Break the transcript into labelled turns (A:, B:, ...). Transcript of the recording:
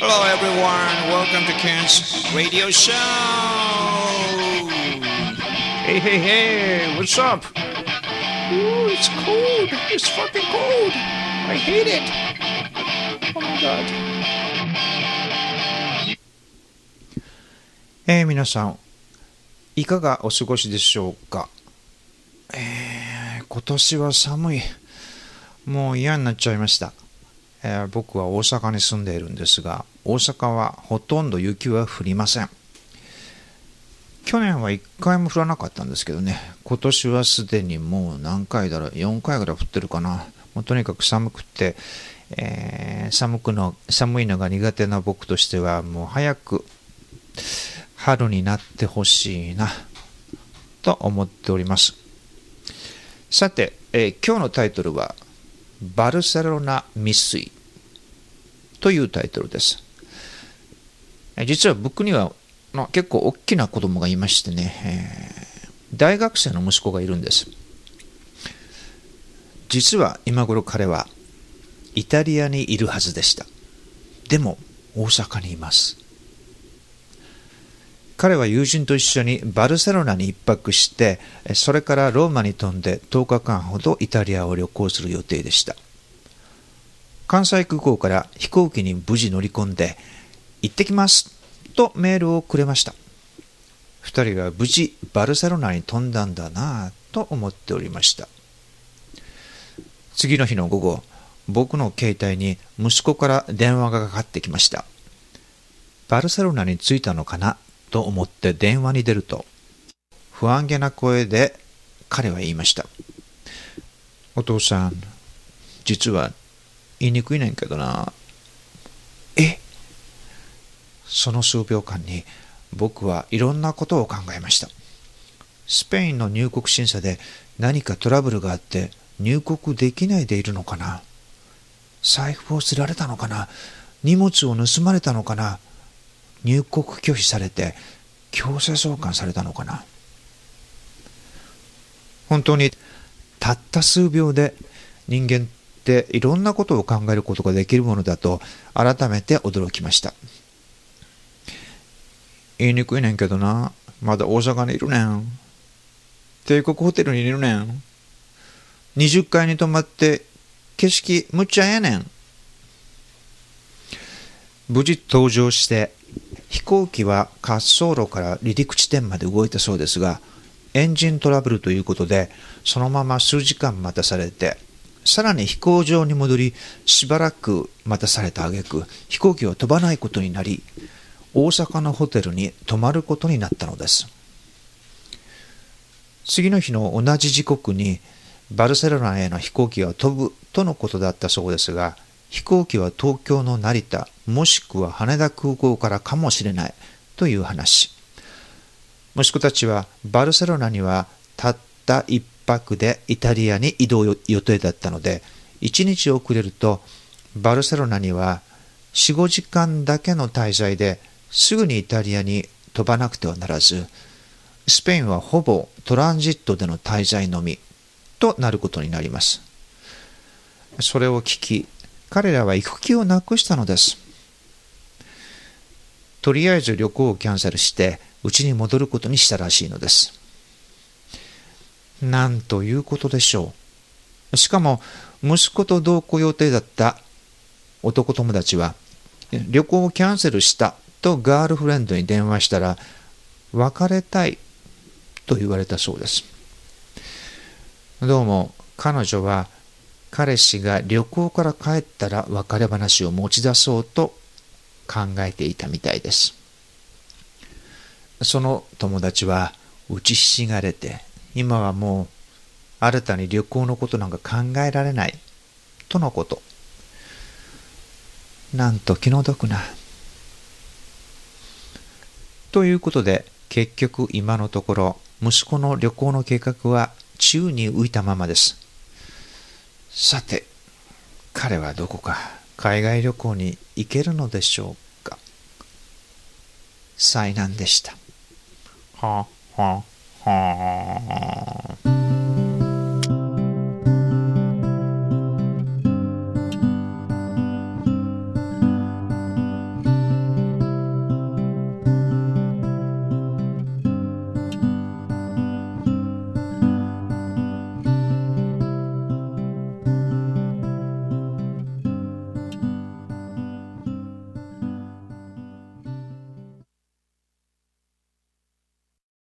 A: Hello, everyone. Welcome to Ken's radio show.
B: Hey, hey, hey, what's up? Ooh, it's cold. It's fucking cold. I hate it. Oh my god. えー、皆さん、いかがお過ごしでしょうか。えー、今年は寒い。もう嫌になっちゃいました。えー、僕は大阪に住んでいるんですが、大阪はほとんど雪は降りません。去年は1回も降らなかったんですけどね、今年はすでにもう何回だろう、4回ぐらい降ってるかな。もうとにかく寒くて、えー、寒くの寒いのが苦手な僕としては、もう早く春になってほしいなと思っております。さて、えー、今日のタイトルはバルセロナ未遂というタイトルです。実は僕には、ま、結構大きな子供がいましてね、えー、大学生の息子がいるんです。実は今頃彼はイタリアにいるはずでした。でも大阪にいます。彼は友人と一緒にバルセロナに一泊して、それからローマに飛んで10日間ほどイタリアを旅行する予定でした。関西空港から飛行機に無事乗り込んで、行ってきますとメールをくれました。二人は無事バルセロナに飛んだんだなぁと思っておりました。次の日の午後、僕の携帯に息子から電話がかかってきました。バルセロナに着いたのかなと思って電話に出ると、不安げな声で彼は言いました。お父さん、実は言いにくいねんけどな。えその数秒間に僕はいろんなことを考えました。スペインの入国審査で何かトラブルがあって入国できないでいるのかな？財布をすられたのかな？荷物を盗まれたのかな？入国拒否されて強制送還されたのかな？本当にたった数秒で人間っていろんなことを考えることができるものだと改めて驚きました。言いにくいねんけどな。まだ大阪にいるねん。帝国ホテルにいるねん。20階に泊まって景色むっちゃええねん。無事登場して飛行機は滑走路から離陸地点まで動いたそうですが、エンジントラブルということで、そのまま数時間待たされて、さらに飛行場に戻り、しばらく待たされた挙句、飛行機は飛ばないことになり、大阪のホテルに泊まることになったのです。次の日の同じ時刻に、バルセロナへの飛行機が飛ぶとのことだったそうですが、飛行機は東京の成田、もしくは羽田空港からかもしれないという話。息子たちはバルセロナにはたった一泊でイタリアに移動予定だったので、1日遅れるとバルセロナには4、5時間だけの滞在ですぐにイタリアに飛ばなくてはならず、スペインはほぼトランジットでの滞在のみとなることになります。それを聞き、彼らは育休をなくしたのです。とりあえず旅行をキャンセルして、家に戻ることにしたらしいのです。なんということでしょう。しかも、息子と同行予定だった男友達は、旅行をキャンセルしたとガールフレンドに電話したら、別れたいと言われたそうです。どうも彼女は彼氏が旅行から帰ったら別れ話を持ち出そうと考えていたみたいです。その友達は打ちひしがれて、今はもう新たに旅行のことなんか考えられないとのこと。なんと気の毒な。ということで、結局今のところ息子の旅行の計画は宙に浮いたままです。さて、彼はどこか海外旅行に行けるのでしょうか災難でした。ははは